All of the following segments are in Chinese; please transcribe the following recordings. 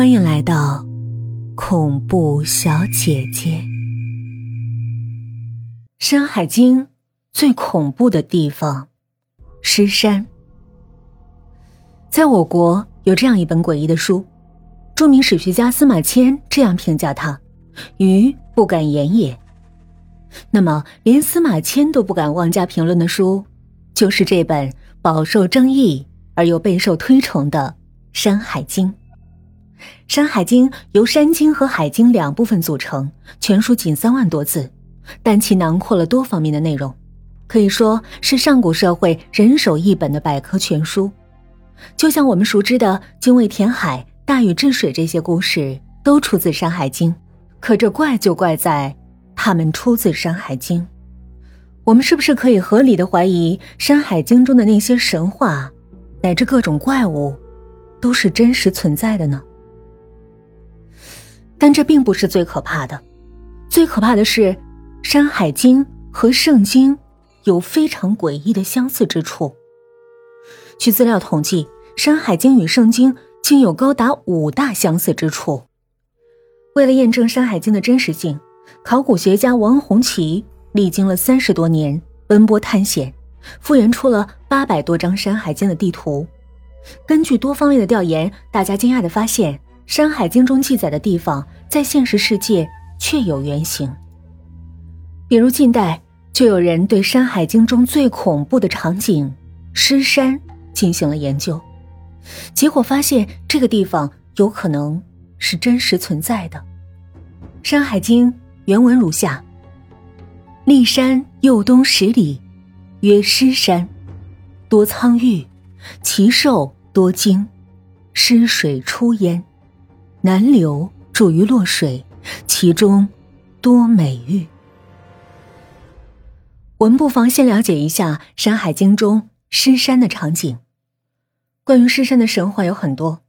欢迎来到恐怖小姐姐。《山海经》最恐怖的地方——尸山。在我国有这样一本诡异的书，著名史学家司马迁这样评价它：“鱼不敢言也。”那么，连司马迁都不敢妄加评论的书，就是这本饱受争议而又备受推崇的《山海经》。《山海经》由《山经》和《海经》两部分组成，全书仅三万多字，但其囊括了多方面的内容，可以说是上古社会人手一本的百科全书。就像我们熟知的精卫填海、大禹治水这些故事，都出自《山海经》。可这怪就怪在，它们出自《山海经》。我们是不是可以合理的怀疑，《山海经》中的那些神话，乃至各种怪物，都是真实存在的呢？但这并不是最可怕的，最可怕的是，《山海经》和《圣经》有非常诡异的相似之处。据资料统计，《山海经》与《圣经》竟有高达五大相似之处。为了验证《山海经》的真实性，考古学家王洪奇历经了三十多年奔波探险，复原出了八百多张《山海经》的地图。根据多方面的调研，大家惊讶地发现。《山海经》中记载的地方，在现实世界确有原型。比如近代就有人对《山海经》中最恐怖的场景——尸山进行了研究，结果发现这个地方有可能是真实存在的。《山海经》原文如下：“骊山右东十里，曰尸山，多苍玉，其兽多精，尸水出焉。”南流注于洛水，其中多美玉。我们不妨先了解一下《山海经》中尸山的场景。关于尸山的神话有很多，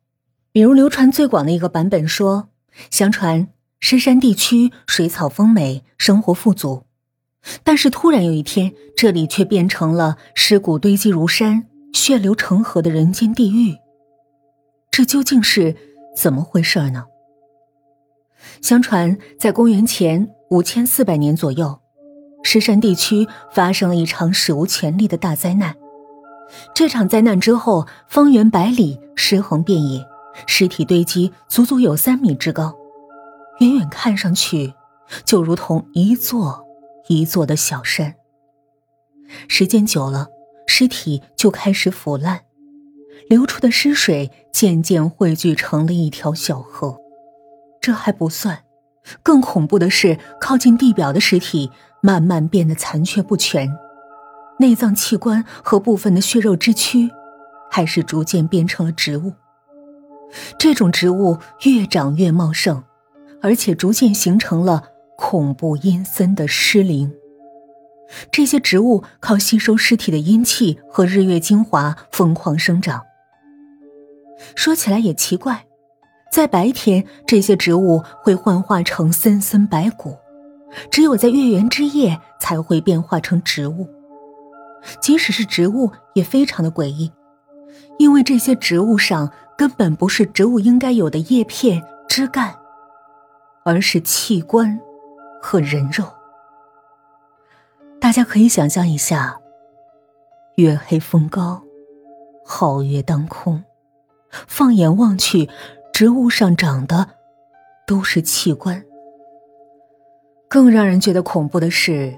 比如流传最广的一个版本说，相传尸山地区水草丰美，生活富足，但是突然有一天，这里却变成了尸骨堆积如山、血流成河的人间地狱。这究竟是？怎么回事呢？相传，在公元前五千四百年左右，石山地区发生了一场史无前例的大灾难。这场灾难之后，方圆百里尸横遍野，尸体堆积足足有三米之高，远远看上去就如同一座一座的小山。时间久了，尸体就开始腐烂。流出的尸水渐渐汇聚成了一条小河，这还不算，更恐怖的是，靠近地表的尸体慢慢变得残缺不全，内脏器官和部分的血肉之躯，还是逐渐变成了植物。这种植物越长越茂盛，而且逐渐形成了恐怖阴森的尸灵。这些植物靠吸收尸体的阴气和日月精华疯狂生长。说起来也奇怪，在白天，这些植物会幻化成森森白骨，只有在月圆之夜才会变化成植物。即使是植物，也非常的诡异，因为这些植物上根本不是植物应该有的叶片、枝干，而是器官和人肉。大家可以想象一下：月黑风高，皓月当空。放眼望去，植物上长的都是器官。更让人觉得恐怖的是，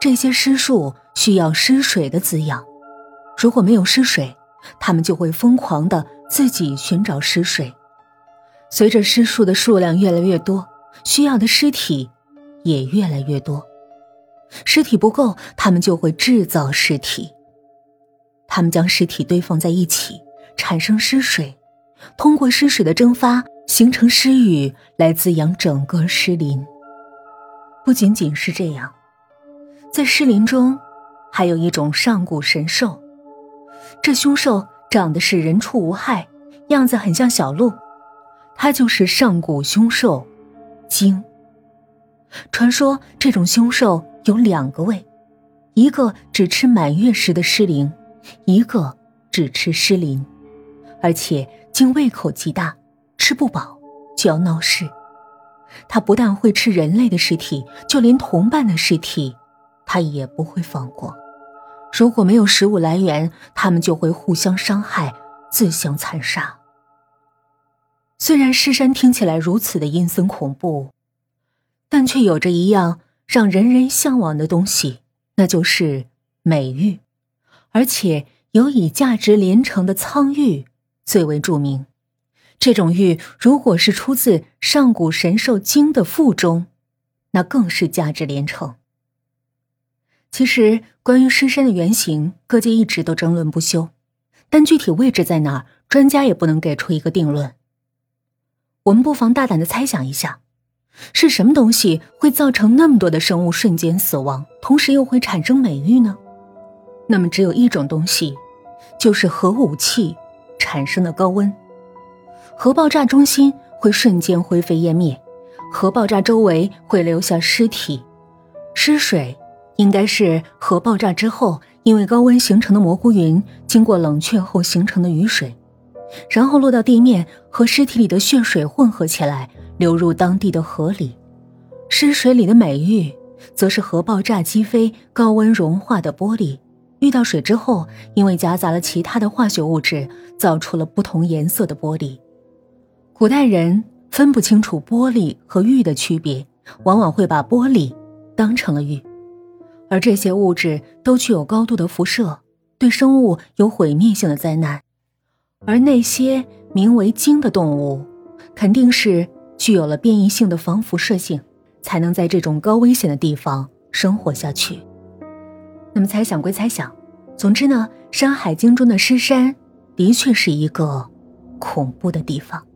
这些尸树需要尸水的滋养，如果没有尸水，它们就会疯狂的自己寻找尸水。随着尸树的数量越来越多，需要的尸体也越来越多。尸体不够，他们就会制造尸体。他们将尸体堆放在一起。产生湿水，通过湿水的蒸发形成湿雨，来滋养整个湿林。不仅仅是这样，在湿林中，还有一种上古神兽。这凶兽长得是人畜无害，样子很像小鹿，它就是上古凶兽鲸。传说这种凶兽有两个胃，一个只吃满月时的尸灵，一个只吃尸灵。而且竟胃口极大，吃不饱就要闹事。他不但会吃人类的尸体，就连同伴的尸体，他也不会放过。如果没有食物来源，他们就会互相伤害，自相残杀。虽然尸山听起来如此的阴森恐怖，但却有着一样让人人向往的东西，那就是美玉，而且有以价值连城的苍玉最为著名。这种玉，如果是出自上古神兽经的腹中，那更是价值连城。其实，关于尸山的原型，各界一直都争论不休，但具体位置在哪儿，专家也不能给出一个定论。我们不妨大胆的猜想一下，是什么东西会造成那么多的生物瞬间死亡，同时又会产生美玉呢？那么，只有一种东西，就是核武器产生的高温。核爆炸中心会瞬间灰飞烟灭，核爆炸周围会留下尸体、尸水，应该是核爆炸之后因为高温形成的蘑菇云，经过冷却后形成的雨水，然后落到地面和尸体里的血水混合起来，流入当地的河里。尸水里的美玉，则是核爆炸击飞、高温融化的玻璃，遇到水之后，因为夹杂了其他的化学物质，造出了不同颜色的玻璃。古代人分不清楚玻璃和玉的区别，往往会把玻璃当成了玉，而这些物质都具有高度的辐射，对生物有毁灭性的灾难。而那些名为鲸的动物，肯定是具有了变异性的防辐射性，才能在这种高危险的地方生活下去。那么猜想归猜想，总之呢，《山海经》中的尸山的确是一个恐怖的地方。